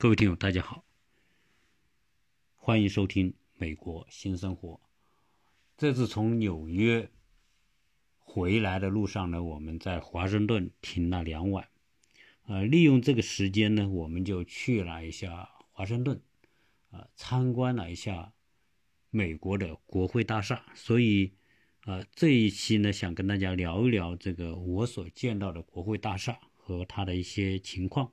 各位听友，大家好，欢迎收听《美国新生活》。这次从纽约回来的路上呢，我们在华盛顿停了两晚，呃，利用这个时间呢，我们就去了一下华盛顿，啊，参观了一下美国的国会大厦。所以，呃，这一期呢，想跟大家聊一聊这个我所见到的国会大厦和它的一些情况。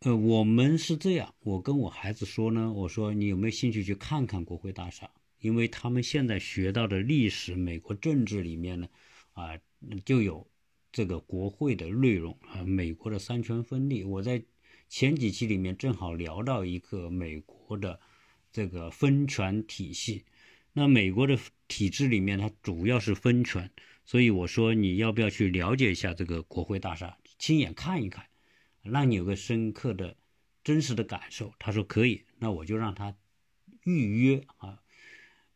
呃，我们是这样，我跟我孩子说呢，我说你有没有兴趣去看看国会大厦？因为他们现在学到的历史、美国政治里面呢，啊，就有这个国会的内容啊，美国的三权分立。我在前几期里面正好聊到一个美国的这个分权体系，那美国的体制里面它主要是分权，所以我说你要不要去了解一下这个国会大厦，亲眼看一看？让你有个深刻的、真实的感受。他说可以，那我就让他预约啊。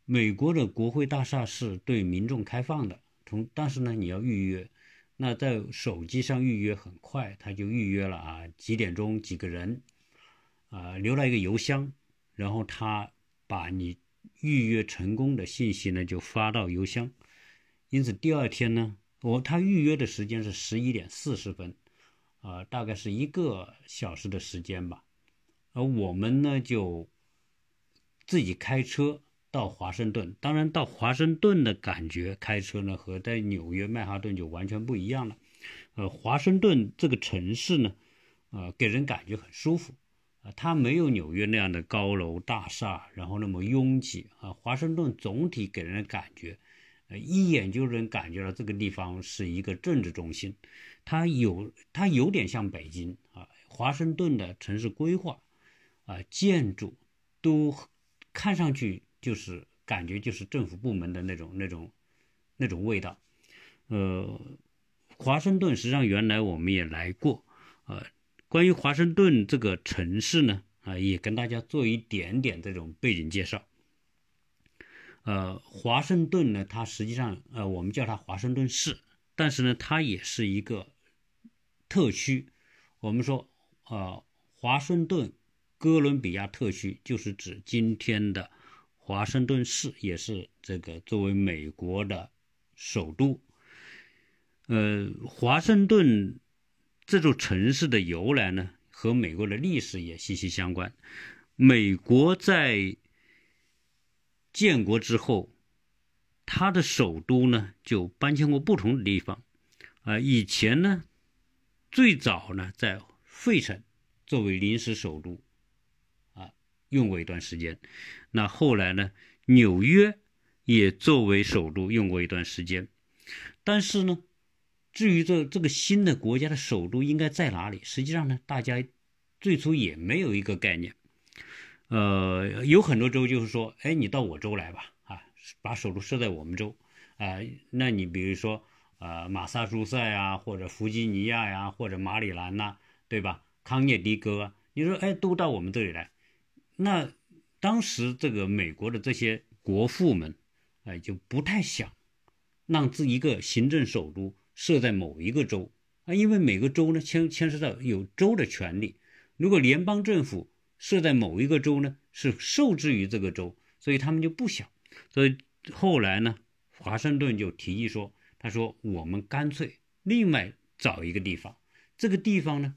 美国的国会大厦是对民众开放的，从但是呢，你要预约。那在手机上预约很快，他就预约了啊，几点钟几个人啊，留了一个邮箱，然后他把你预约成功的信息呢就发到邮箱。因此第二天呢，我他预约的时间是十一点四十分。啊，大概是一个小时的时间吧，而我们呢就自己开车到华盛顿。当然，到华盛顿的感觉开车呢和在纽约曼哈顿就完全不一样了。呃，华盛顿这个城市呢，呃，给人感觉很舒服啊，它没有纽约那样的高楼大厦，然后那么拥挤啊。华盛顿总体给人的感觉，一眼就能感觉到这个地方是一个政治中心。它有，它有点像北京啊，华盛顿的城市规划，啊，建筑都看上去就是感觉就是政府部门的那种那种那种味道。呃，华盛顿实际上原来我们也来过，呃，关于华盛顿这个城市呢，啊，也跟大家做一点点这种背景介绍。呃，华盛顿呢，它实际上呃，我们叫它华盛顿市，但是呢，它也是一个。特区，我们说，呃，华盛顿哥伦比亚特区就是指今天的华盛顿市，也是这个作为美国的首都。呃，华盛顿这座城市的由来呢，和美国的历史也息息相关。美国在建国之后，它的首都呢就搬迁过不同的地方，啊，以前呢。最早呢，在费城作为临时首都，啊，用过一段时间。那后来呢，纽约也作为首都用过一段时间。但是呢，至于这这个新的国家的首都应该在哪里，实际上呢，大家最初也没有一个概念。呃，有很多州就是说，哎，你到我州来吧，啊，把首都设在我们州，啊，那你比如说。呃，马萨诸塞啊，或者弗吉尼亚呀，或者马里兰呐，对吧？康涅狄格啊，你说，哎，都到我们这里来。那当时这个美国的这些国父们，哎，就不太想让这一个行政首都设在某一个州啊，因为每个州呢牵牵涉到有州的权利。如果联邦政府设在某一个州呢，是受制于这个州，所以他们就不想。所以后来呢，华盛顿就提议说。他说：“我们干脆另外找一个地方，这个地方呢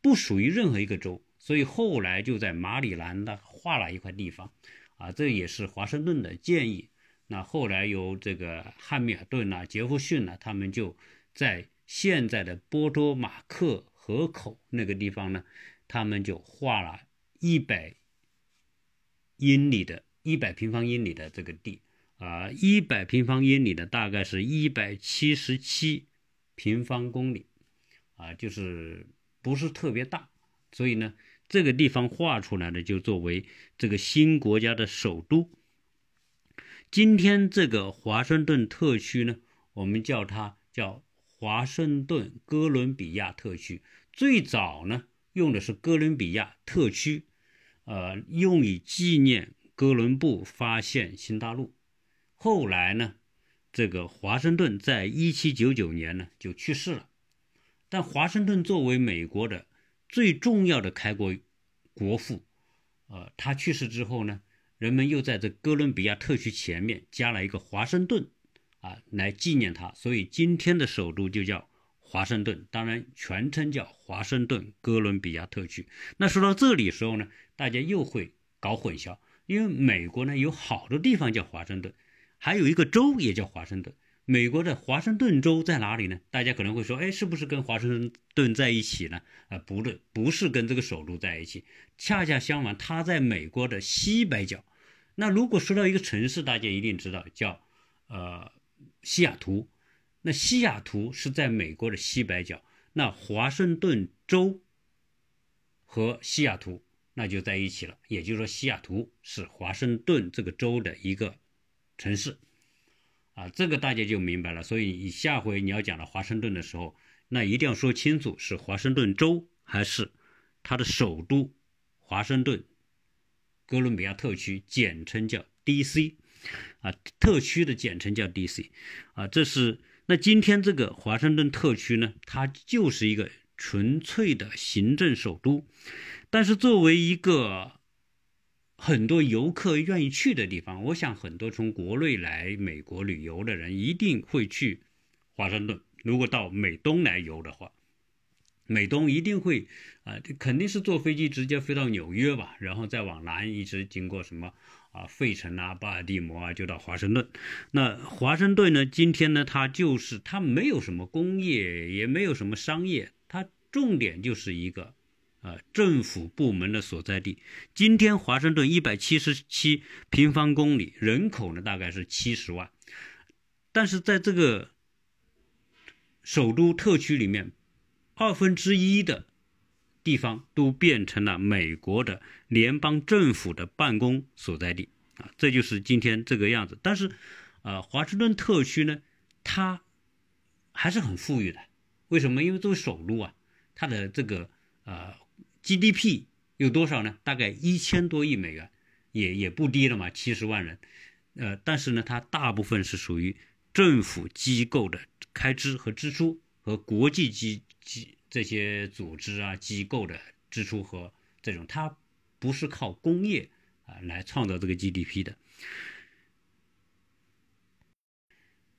不属于任何一个州，所以后来就在马里兰的划了一块地方，啊，这也是华盛顿的建议。那后来由这个汉密尔顿呐、杰弗逊呐，他们就在现在的波多马克河口那个地方呢，他们就划了一百英里的一百平方英里的这个地。”啊，一百平方英里的大概是一百七十七平方公里，啊，就是不是特别大，所以呢，这个地方划出来的就作为这个新国家的首都。今天这个华盛顿特区呢，我们叫它叫华盛顿哥伦比亚特区。最早呢，用的是哥伦比亚特区，呃，用以纪念哥伦布发现新大陆。后来呢，这个华盛顿在一七九九年呢就去世了。但华盛顿作为美国的最重要的开国国父，呃，他去世之后呢，人们又在这哥伦比亚特区前面加了一个华盛顿，啊，来纪念他，所以今天的首都就叫华盛顿，当然全称叫华盛顿哥伦比亚特区。那说到这里时候呢，大家又会搞混淆，因为美国呢有好多地方叫华盛顿，还有一个州也叫华盛顿。美国的华盛顿州在哪里呢？大家可能会说，哎，是不是跟华盛顿在一起呢？啊，不对，不是跟这个首都在一起，恰恰相反，它在美国的西北角。那如果说到一个城市，大家一定知道叫呃西雅图。那西雅图是在美国的西北角，那华盛顿州和西雅图那就在一起了。也就是说，西雅图是华盛顿这个州的一个城市。啊，这个大家就明白了。所以你下回你要讲到华盛顿的时候，那一定要说清楚是华盛顿州还是它的首都华盛顿哥伦比亚特区，简称叫 D.C. 啊，特区的简称叫 D.C. 啊，这是那今天这个华盛顿特区呢，它就是一个纯粹的行政首都，但是作为一个。很多游客愿意去的地方，我想很多从国内来美国旅游的人一定会去华盛顿。如果到美东来游的话，美东一定会啊，肯定是坐飞机直接飞到纽约吧，然后再往南一直经过什么啊费城啊、巴尔的摩啊，就到华盛顿。那华盛顿呢，今天呢，它就是它没有什么工业，也没有什么商业，它重点就是一个。啊，政府部门的所在地。今天华盛顿一百七十七平方公里，人口呢大概是七十万。但是在这个首都特区里面，二分之一的地方都变成了美国的联邦政府的办公所在地啊，这就是今天这个样子。但是，啊，华盛顿特区呢，它还是很富裕的。为什么？因为作为首都啊，它的这个呃。GDP 有多少呢？大概一千多亿美元，也也不低了嘛，七十万人。呃，但是呢，它大部分是属于政府机构的开支和支出，和国际机机这些组织啊机构的支出和这种，它不是靠工业啊来创造这个 GDP 的。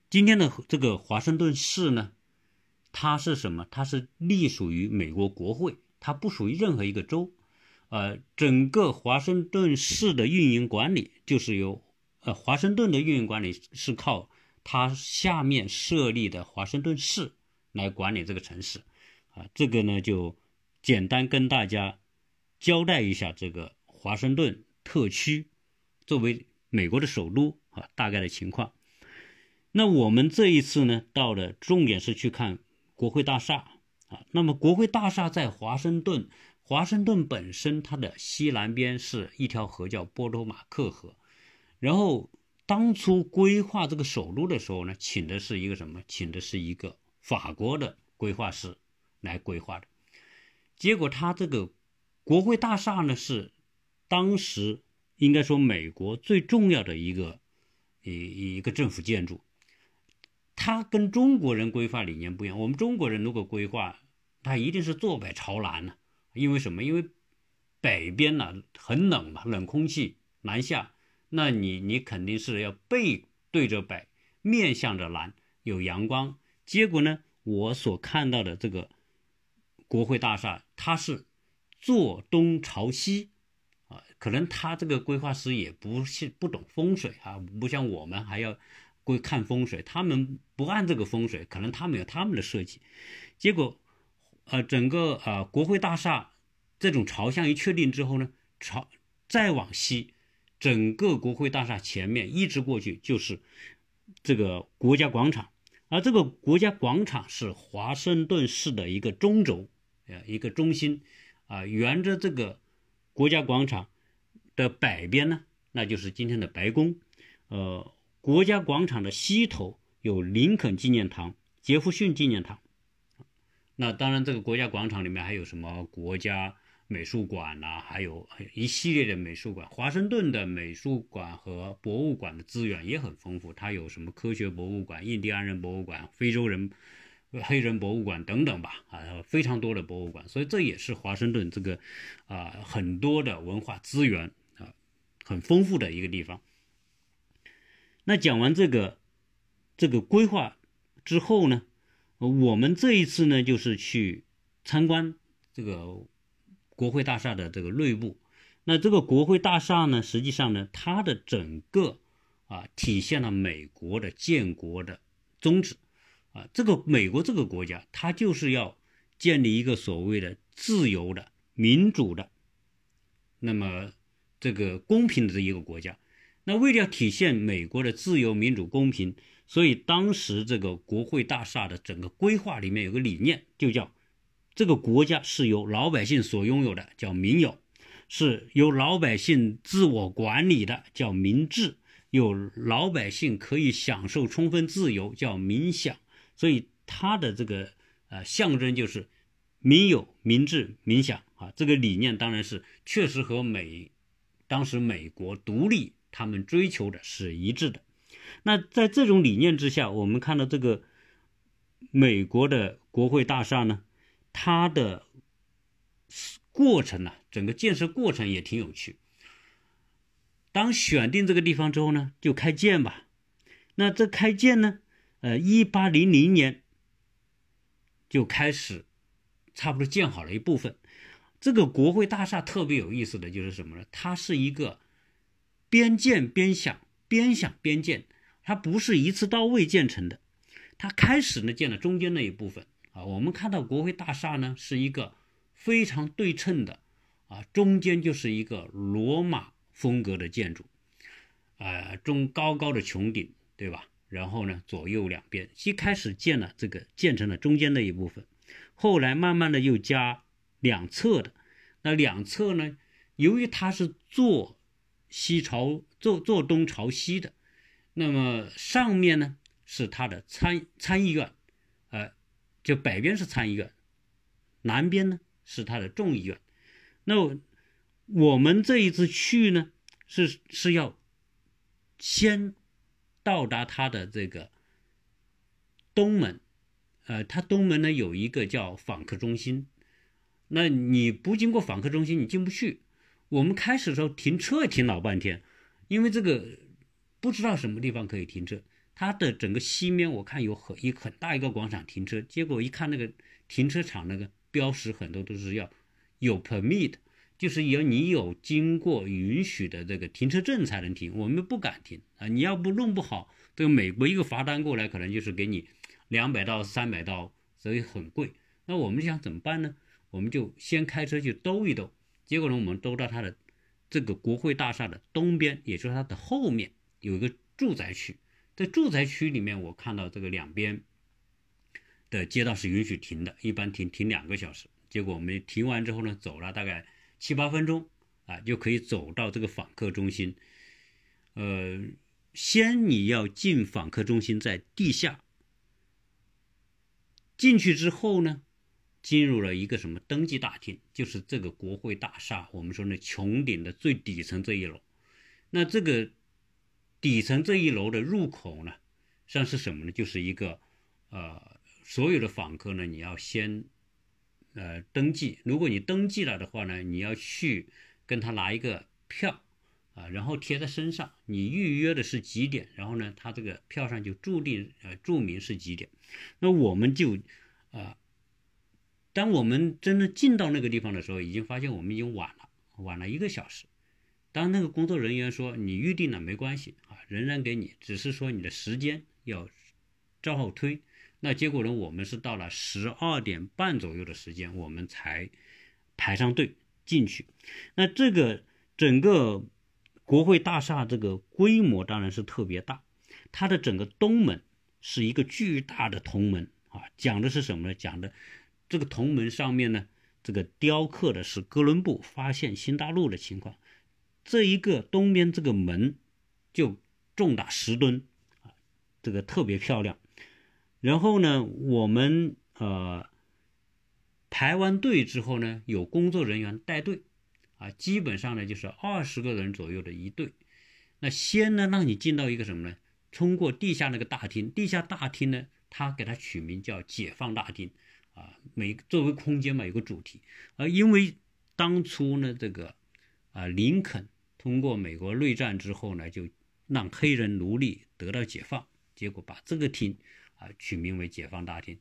今天的这个华盛顿市呢，它是什么？它是隶属于美国国会。它不属于任何一个州，呃，整个华盛顿市的运营管理就是由呃华盛顿的运营管理是靠它下面设立的华盛顿市来管理这个城市，啊，这个呢就简单跟大家交代一下这个华盛顿特区作为美国的首都啊大概的情况。那我们这一次呢到的重点是去看国会大厦。啊，那么国会大厦在华盛顿，华盛顿本身它的西南边是一条河叫波多马克河，然后当初规划这个首都的时候呢，请的是一个什么？请的是一个法国的规划师来规划的，结果他这个国会大厦呢是当时应该说美国最重要的一个一一个政府建筑。它跟中国人规划理念不一样。我们中国人如果规划，它一定是坐北朝南呢，因为什么？因为北边呢很冷嘛，冷空气南下，那你你肯定是要背对着北，面向着南，有阳光。结果呢，我所看到的这个国会大厦，它是坐东朝西啊，可能他这个规划师也不是不懂风水啊，不像我们还要。会看风水，他们不按这个风水，可能他们有他们的设计。结果，呃，整个呃国会大厦这种朝向一确定之后呢，朝再往西，整个国会大厦前面一直过去就是这个国家广场，而这个国家广场是华盛顿市的一个中轴，呃，一个中心啊，沿着这个国家广场的北边呢，那就是今天的白宫，呃。国家广场的西头有林肯纪念堂、杰弗逊纪念堂。那当然，这个国家广场里面还有什么国家美术馆呐，还有一系列的美术馆。华盛顿的美术馆和博物馆的资源也很丰富，它有什么科学博物馆、印第安人博物馆、非洲人黑人博物馆等等吧，啊，非常多的博物馆，所以这也是华盛顿这个啊很多的文化资源啊很丰富的一个地方。那讲完这个这个规划之后呢，我们这一次呢就是去参观这个国会大厦的这个内部。那这个国会大厦呢，实际上呢，它的整个啊体现了美国的建国的宗旨。啊，这个美国这个国家，它就是要建立一个所谓的自由的、民主的，那么这个公平的这一个国家。那为了体现美国的自由、民主、公平，所以当时这个国会大厦的整个规划里面有个理念，就叫这个国家是由老百姓所拥有的，叫民有；是由老百姓自我管理的，叫民治；有老百姓可以享受充分自由，叫民享。所以它的这个呃象征就是民有、民治、民享啊，这个理念当然是确实和美当时美国独立他们追求的是一致的。那在这种理念之下，我们看到这个美国的国会大厦呢，它的过程呢，整个建设过程也挺有趣。当选定这个地方之后呢，就开建吧。那这开建呢？呃，一八零零年就开始，差不多建好了一部分。这个国会大厦特别有意思的就是什么呢？它是一个边建边想，边想边建，它不是一次到位建成的。它开始呢建了中间那一部分啊。我们看到国会大厦呢是一个非常对称的啊，中间就是一个罗马风格的建筑，呃，中高高的穹顶，对吧？然后呢，左右两边一开始建了这个建成了中间的一部分，后来慢慢的又加两侧的，那两侧呢，由于它是坐西朝坐坐东朝西的，那么上面呢是它的参参议院，呃，就北边是参议院，南边呢是它的众议院。那我们这一次去呢，是是要先。到达它的这个东门，呃，它东门呢有一个叫访客中心，那你不经过访客中心你进不去。我们开始的时候停车也停老半天，因为这个不知道什么地方可以停车。它的整个西面我看有很一很大一个广场停车，结果一看那个停车场那个标识很多都是要有 permit。就是要你有经过允许的这个停车证才能停，我们不敢停啊！你要不弄不好，这个美国一个罚单过来，可能就是给你两百到三百刀，所以很贵。那我们想怎么办呢？我们就先开车去兜一兜。结果呢，我们兜到它的这个国会大厦的东边，也就是它的后面有一个住宅区。在住宅区里面，我看到这个两边的街道是允许停的，一般停停两个小时。结果我们停完之后呢，走了大概。七八分钟啊，就可以走到这个访客中心。呃，先你要进访客中心，在地下。进去之后呢，进入了一个什么登记大厅，就是这个国会大厦。我们说呢，穹顶的最底层这一楼。那这个底层这一楼的入口呢，实际上是什么呢？就是一个呃，所有的访客呢，你要先。呃，登记。如果你登记了的话呢，你要去跟他拿一个票啊，然后贴在身上。你预约的是几点？然后呢，他这个票上就注定呃注明是几点。那我们就啊，当我们真的进到那个地方的时候，已经发现我们已经晚了，晚了一个小时。当那个工作人员说你预定了没关系啊，仍然给你，只是说你的时间要照后推。那结果呢？我们是到了十二点半左右的时间，我们才排上队进去。那这个整个国会大厦这个规模当然是特别大，它的整个东门是一个巨大的铜门啊。讲的是什么呢？讲的这个铜门上面呢，这个雕刻的是哥伦布发现新大陆的情况。这一个东边这个门就重达十吨啊，这个特别漂亮。然后呢，我们呃排完队之后呢，有工作人员带队，啊，基本上呢就是二十个人左右的一队。那先呢让你进到一个什么呢？通过地下那个大厅，地下大厅呢，他给它取名叫解放大厅，啊，每作为空间嘛有个主题，而因为当初呢这个啊林肯通过美国内战之后呢，就让黑人奴隶得到解放，结果把这个厅啊取名为解放大厅，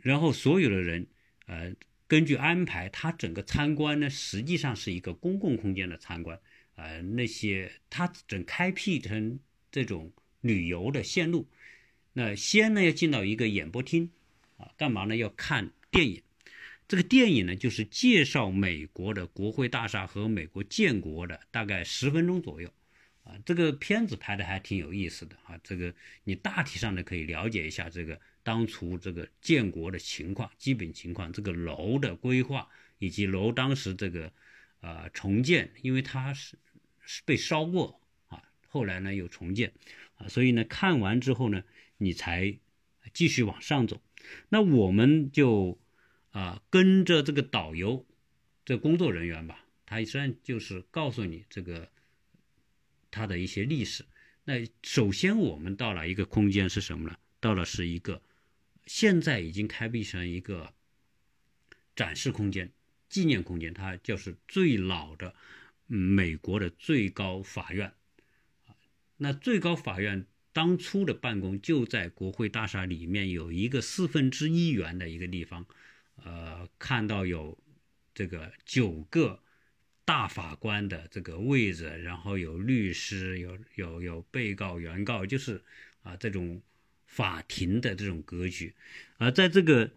然后所有的人呃根据安排，他整个参观呢实际上是一个公共空间的参观，呃那些他整开辟成这种旅游的线路。那先呢要进到一个演播厅，啊，干嘛呢？要看电影。这个电影呢就是介绍美国的国会大厦和美国建国的，大概十分钟左右。啊，这个片子拍的还挺有意思的啊。这个你大体上呢可以了解一下这个当初这个建国的情况、基本情况，这个楼的规划以及楼当时这个呃重建，因为它是是被烧过啊，后来呢又重建啊，所以呢看完之后呢。你才继续往上走，那我们就啊跟着这个导游，这工作人员吧，他实际上就是告诉你这个他的一些历史。那首先我们到了一个空间是什么呢？到了是一个现在已经开辟成一个展示空间、纪念空间，它就是最老的美国的最高法院那最高法院。当初的办公就在国会大厦里面，有一个四分之一圆的一个地方，呃，看到有这个九个大法官的这个位置，然后有律师，有有有被告、原告，就是啊这种法庭的这种格局。而在这个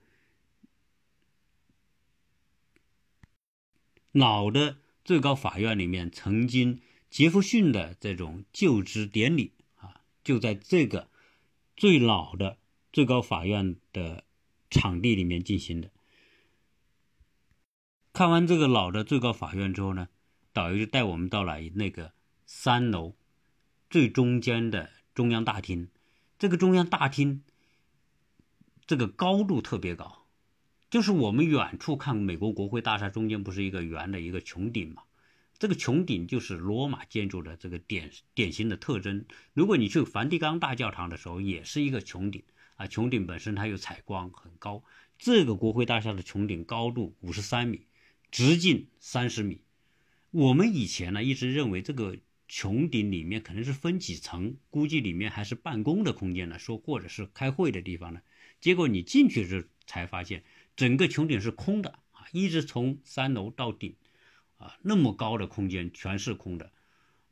老的最高法院里面，曾经杰弗逊的这种就职典礼啊。就在这个最老的最高法院的场地里面进行的。看完这个老的最高法院之后呢，导游就带我们到了那个三楼最中间的中央大厅。这个中央大厅这个高度特别高，就是我们远处看美国国会大厦中间不是一个圆的一个穹顶嘛？这个穹顶就是罗马建筑的这个典典型的特征。如果你去梵蒂冈大教堂的时候，也是一个穹顶啊，穹顶本身它有采光很高。这个国会大厦的穹顶高度五十三米，直径三十米。我们以前呢一直认为这个穹顶里面可能是分几层，估计里面还是办公的空间呢，说或者是开会的地方呢。结果你进去时才发现，整个穹顶是空的啊，一直从三楼到顶。啊，那么高的空间全是空的，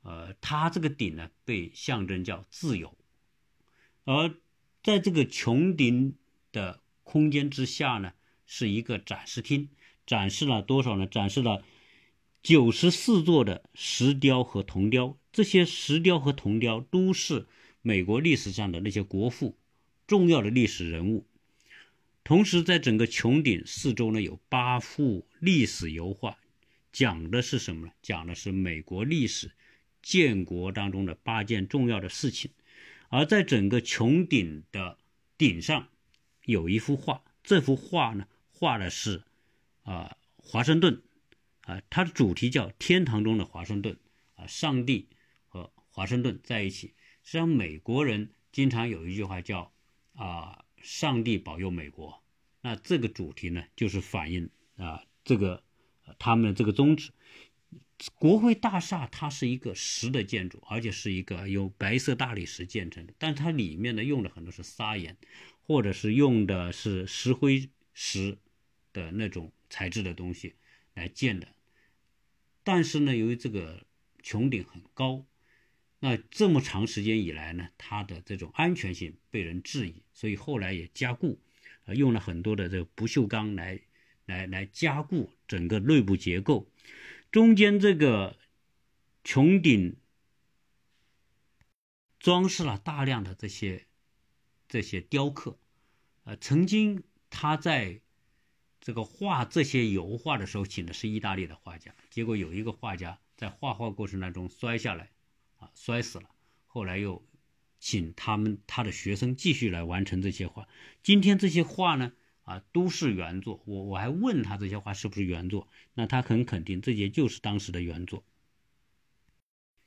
呃，它这个顶呢被象征叫自由，而在这个穹顶的空间之下呢，是一个展示厅，展示了多少呢？展示了九十四座的石雕和铜雕，这些石雕和铜雕都是美国历史上的那些国父，重要的历史人物。同时，在整个穹顶四周呢，有八幅历史油画。讲的是什么呢？讲的是美国历史建国当中的八件重要的事情。而在整个穹顶的顶上，有一幅画。这幅画呢，画的是啊华盛顿啊，它的主题叫天堂中的华盛顿啊，上帝和华盛顿在一起。实际上，美国人经常有一句话叫啊，上帝保佑美国。那这个主题呢，就是反映啊这个。他们的这个宗旨，国会大厦它是一个石的建筑，而且是一个由白色大理石建成的。但它里面呢用的很多是砂岩，或者是用的是石灰石的那种材质的东西来建的。但是呢，由于这个穹顶很高，那这么长时间以来呢，它的这种安全性被人质疑，所以后来也加固，呃，用了很多的这个不锈钢来。来来加固整个内部结构，中间这个穹顶装饰了大量的这些这些雕刻，呃，曾经他在这个画这些油画的时候，请的是意大利的画家，结果有一个画家在画画过程当中摔下来，啊，摔死了，后来又请他们他的学生继续来完成这些画，今天这些画呢？啊，都是原作。我我还问他这些画是不是原作，那他很肯定这些就是当时的原作。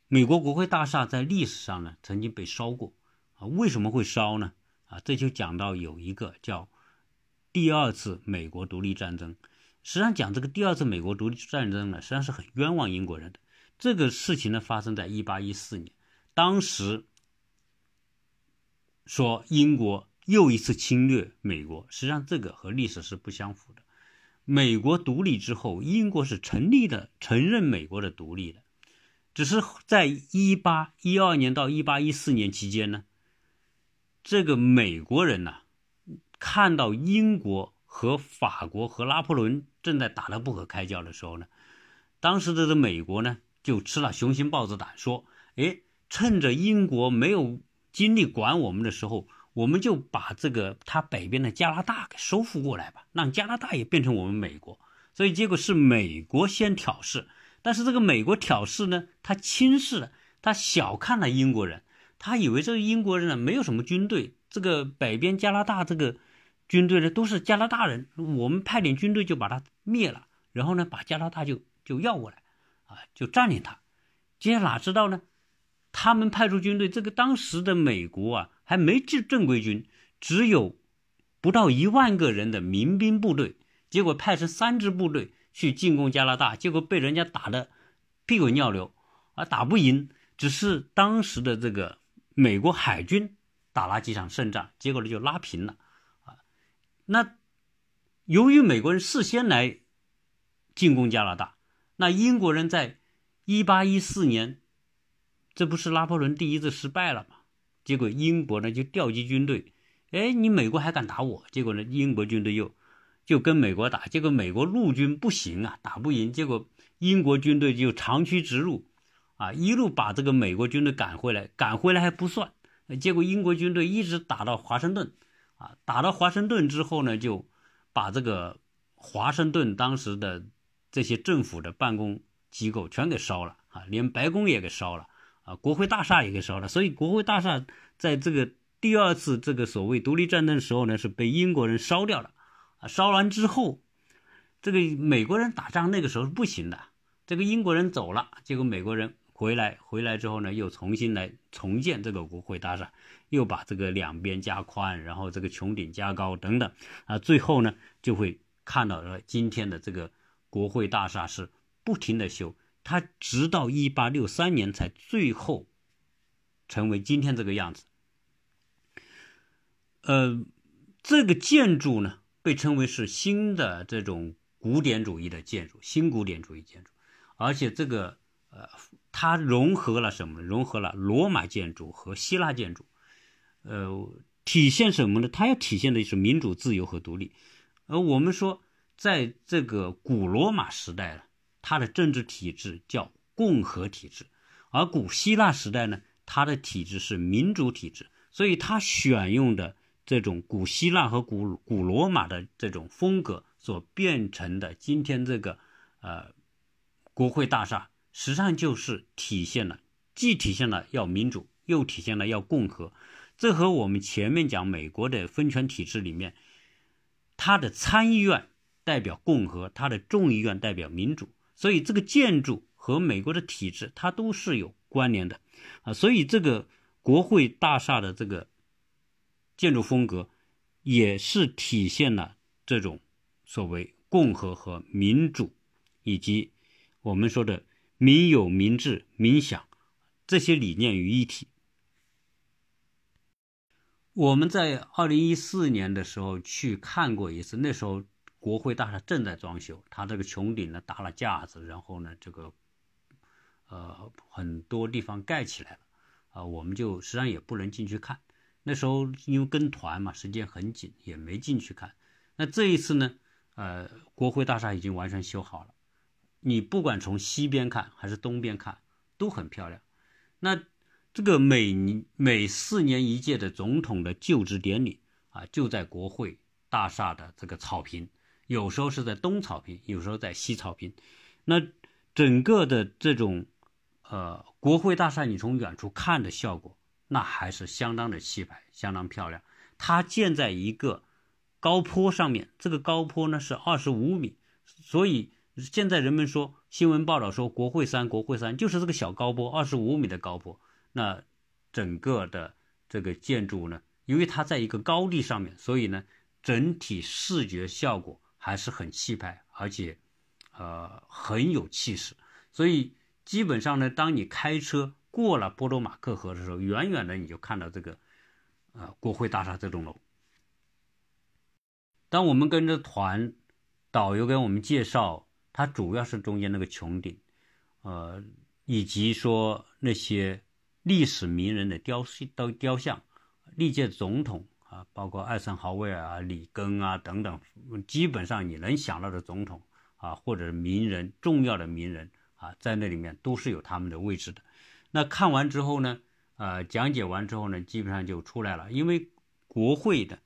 美国国会大厦在历史上呢曾经被烧过，啊，为什么会烧呢？啊，这就讲到有一个叫第二次美国独立战争。实际上讲这个第二次美国独立战争呢，实际上是很冤枉英国人的。这个事情呢，发生在一八一四年，当时说英国又一次侵略美国，实际上这个和历史是不相符的。美国独立之后，英国是成立的，承认美国的独立的，只是在一八一二年到一八一四年期间呢，这个美国人呢，看到英国。和法国和拿破仑正在打得不可开交的时候呢，当时的这美国呢就吃了雄心豹子胆，说：“哎，趁着英国没有精力管我们的时候，我们就把这个他北边的加拿大给收复过来吧，让加拿大也变成我们美国。”所以结果是美国先挑事，但是这个美国挑事呢，他轻视了，他小看了英国人，他以为这个英国人呢没有什么军队，这个北边加拿大这个。军队呢都是加拿大人，我们派点军队就把他灭了，然后呢把加拿大就就要过来，啊，就占领他。接下来哪知道呢？他们派出军队，这个当时的美国啊还没正正规军，只有不到一万个人的民兵部队，结果派成三支部队去进攻加拿大，结果被人家打得屁滚尿流，啊，打不赢。只是当时的这个美国海军打了几场胜仗，结果呢就拉平了。那由于美国人事先来进攻加拿大，那英国人在一八一四年，这不是拿破仑第一次失败了吗？结果英国呢就调集军队，哎，你美国还敢打我？结果呢，英国军队又就跟美国打，结果美国陆军不行啊，打不赢，结果英国军队就长驱直入，啊，一路把这个美国军队赶回来，赶回来还不算，结果英国军队一直打到华盛顿。啊，打到华盛顿之后呢，就把这个华盛顿当时的这些政府的办公机构全给烧了啊，连白宫也给烧了啊，国会大厦也给烧了。所以国会大厦在这个第二次这个所谓独立战争的时候呢，是被英国人烧掉了啊。烧完之后，这个美国人打仗那个时候是不行的，这个英国人走了，结果美国人。回来，回来之后呢，又重新来重建这个国会大厦，又把这个两边加宽，然后这个穹顶加高等等，啊，最后呢，就会看到了今天的这个国会大厦是不停的修，它直到一八六三年才最后成为今天这个样子。呃，这个建筑呢，被称为是新的这种古典主义的建筑，新古典主义建筑，而且这个呃。它融合了什么？融合了罗马建筑和希腊建筑，呃，体现什么呢？它要体现的是民主、自由和独立。而我们说，在这个古罗马时代呢，它的政治体制叫共和体制；而古希腊时代呢，它的体制是民主体制。所以，它选用的这种古希腊和古古罗马的这种风格所变成的今天这个呃国会大厦。实际上就是体现了，既体现了要民主，又体现了要共和。这和我们前面讲美国的分权体制里面，它的参议院代表共和，它的众议院代表民主。所以这个建筑和美国的体制它都是有关联的啊。所以这个国会大厦的这个建筑风格，也是体现了这种所谓共和和民主，以及我们说的。民有、民治、民享这些理念于一体。我们在二零一四年的时候去看过一次，那时候国会大厦正在装修，它这个穹顶呢搭了架子，然后呢这个呃很多地方盖起来了啊，我们就实际上也不能进去看。那时候因为跟团嘛，时间很紧，也没进去看。那这一次呢，呃，国会大厦已经完全修好了。你不管从西边看还是东边看，都很漂亮。那这个每每四年一届的总统的就职典礼啊，就在国会大厦的这个草坪，有时候是在东草坪，有时候在西草坪。那整个的这种呃国会大厦，你从远处看的效果，那还是相当的气派，相当漂亮。它建在一个高坡上面，这个高坡呢是二十五米，所以。现在人们说新闻报道说国会山，国会山就是这个小高坡，二十五米的高坡。那整个的这个建筑呢，由于它在一个高地上面，所以呢，整体视觉效果还是很气派，而且，呃，很有气势。所以基本上呢，当你开车过了波多马克河的时候，远远的你就看到这个，呃，国会大厦这栋楼。当我们跟着团，导游给我们介绍，它主要是中间那个穹顶，呃，以及说那些历史名人的雕塑雕雕像。历届总统啊，包括艾森豪威尔啊、里根啊等等，基本上你能想到的总统啊，或者名人、重要的名人啊，在那里面都是有他们的位置的。那看完之后呢，呃，讲解完之后呢，基本上就出来了。因为国会的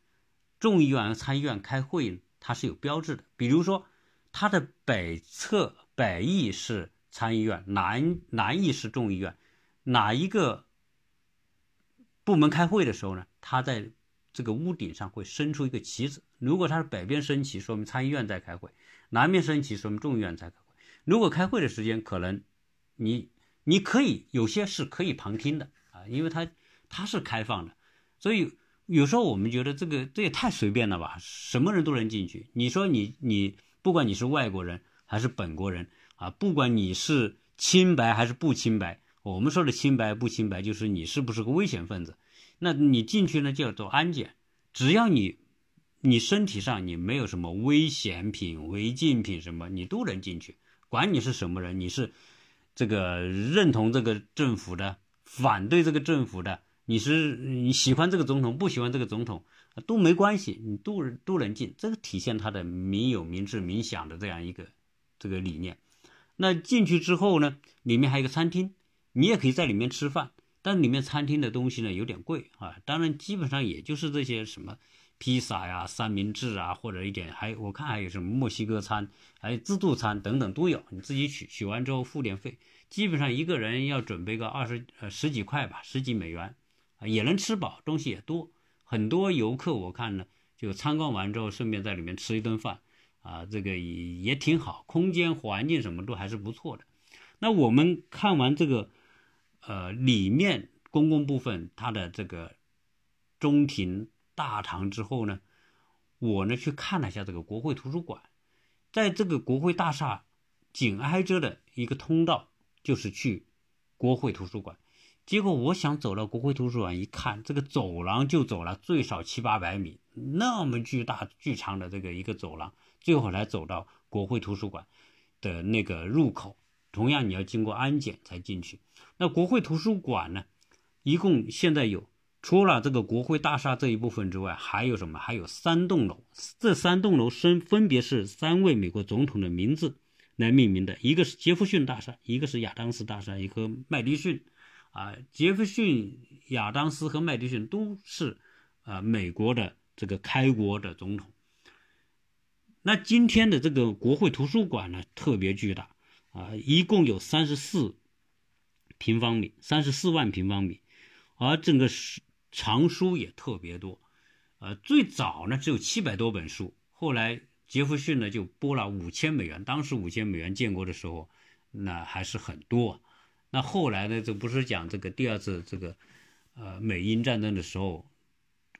众议院和参议院开会，它是有标志的。比如说，它的北侧北翼是参议院，南南翼是众议院，哪一个？部门开会的时候呢，他在这个屋顶上会伸出一个旗子。如果他是北边升旗，说明参议院在开会；南边升旗，说明众议院在开会。如果开会的时间可能，你你可以有些是可以旁听的啊，因为它它是开放的。所以有时候我们觉得这个这也太随便了吧，什么人都能进去。你说你你不管你是外国人还是本国人啊，不管你是清白还是不清白。我们说的清白不清白，就是你是不是个危险分子？那你进去呢就要做安检，只要你你身体上你没有什么危险品、违禁品什么，你都能进去。管你是什么人，你是这个认同这个政府的、反对这个政府的，你是你喜欢这个总统、不喜欢这个总统都没关系，你都都能进。这个体现他的民有、民治、民享的这样一个这个理念。那进去之后呢，里面还有个餐厅。你也可以在里面吃饭，但里面餐厅的东西呢有点贵啊。当然，基本上也就是这些什么披萨呀、三明治啊，或者一点还我看还有什么墨西哥餐、还有自助餐等等都有。你自己取，取完之后付点费，基本上一个人要准备个二十呃十几块吧，十几美元啊，也能吃饱，东西也多。很多游客我看呢，就参观完之后顺便在里面吃一顿饭啊，这个也也挺好，空间环境什么都还是不错的。那我们看完这个。呃，里面公共部分它的这个中庭大堂之后呢，我呢去看了一下这个国会图书馆，在这个国会大厦紧挨着的一个通道就是去国会图书馆。结果我想走到国会图书馆一看，这个走廊就走了最少七八百米，那么巨大巨长的这个一个走廊，最后才走到国会图书馆的那个入口。同样，你要经过安检才进去。那国会图书馆呢？一共现在有，除了这个国会大厦这一部分之外，还有什么？还有三栋楼。这三栋楼分分别是三位美国总统的名字来命名的，一个是杰弗逊大厦，一个是亚当斯大厦，一个麦迪逊。啊，杰弗逊、亚当斯和麦迪逊都是啊美国的这个开国的总统。那今天的这个国会图书馆呢，特别巨大。啊，一共有三十四平方米，三十四万平方米，而整个书藏书也特别多。呃，最早呢只有七百多本书，后来杰弗逊呢就拨了五千美元，当时五千美元建国的时候，那还是很多。那后来呢，这不是讲这个第二次这个呃美英战争的时候，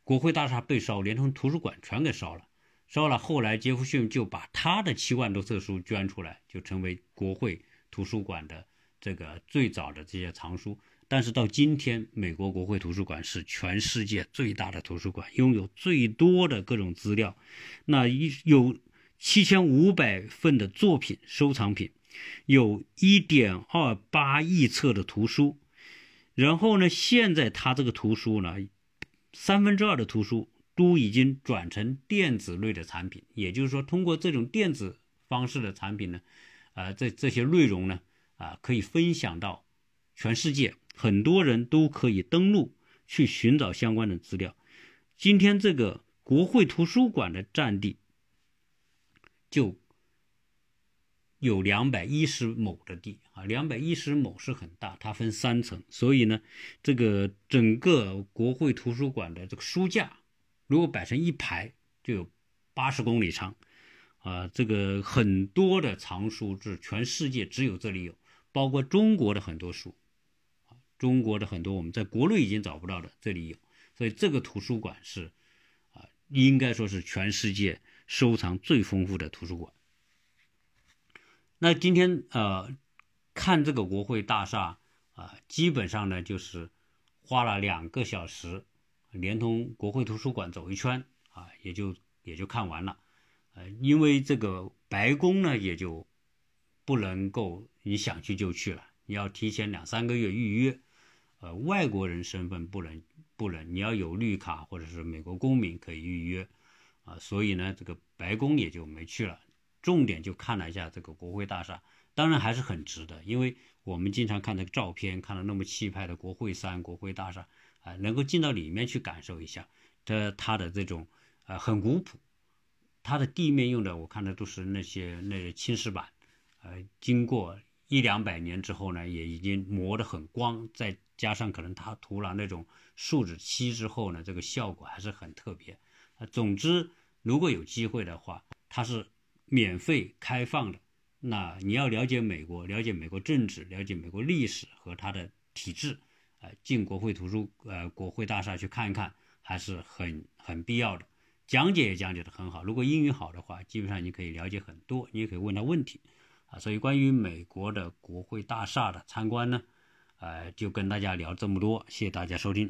国会大厦被烧，连同图书馆全给烧了。烧了，后来杰弗逊就把他的七万多册书捐出来，就成为国会图书馆的这个最早的这些藏书。但是到今天，美国国会图书馆是全世界最大的图书馆，拥有最多的各种资料。那一有七千五百份的作品收藏品，有一点二八亿册的图书。然后呢，现在他这个图书呢，三分之二的图书。都已经转成电子类的产品，也就是说，通过这种电子方式的产品呢，啊，这这些内容呢，啊，可以分享到全世界，很多人都可以登录去寻找相关的资料。今天这个国会图书馆的占地就有两百一十亩的地啊，两百一十亩是很大，它分三层，所以呢，这个整个国会图书馆的这个书架。如果摆成一排，就有八十公里长，啊，这个很多的藏书是全世界只有这里有，包括中国的很多书，啊，中国的很多我们在国内已经找不到的，这里有，所以这个图书馆是啊，应该说是全世界收藏最丰富的图书馆。那今天呃看这个国会大厦啊，基本上呢就是花了两个小时，连同国会图书馆走一圈啊，也就也就看完了。呃，因为这个白宫呢，也就不能够你想去就去了，你要提前两三个月预约。呃，外国人身份不能不能，你要有绿卡或者是美国公民可以预约。啊，所以呢，这个白宫也就没去了。重点就看了一下这个国会大厦，当然还是很值得，因为我们经常看那个照片，看到那么气派的国会山、国会大厦，啊，能够进到里面去感受一下，这它的这种呃很古朴，它的地面用的我看的都是那些那青石板，呃，经过一两百年之后呢，也已经磨得很光，再加上可能它涂了那种树脂漆之后呢，这个效果还是很特别。总之，如果有机会的话，它是。免费开放的，那你要了解美国，了解美国政治，了解美国历史和它的体制，呃，进国会图书呃国会大厦去看一看，还是很很必要的。讲解也讲解的很好，如果英语好的话，基本上你可以了解很多，你也可以问他问题，啊，所以关于美国的国会大厦的参观呢，呃，就跟大家聊这么多，谢谢大家收听。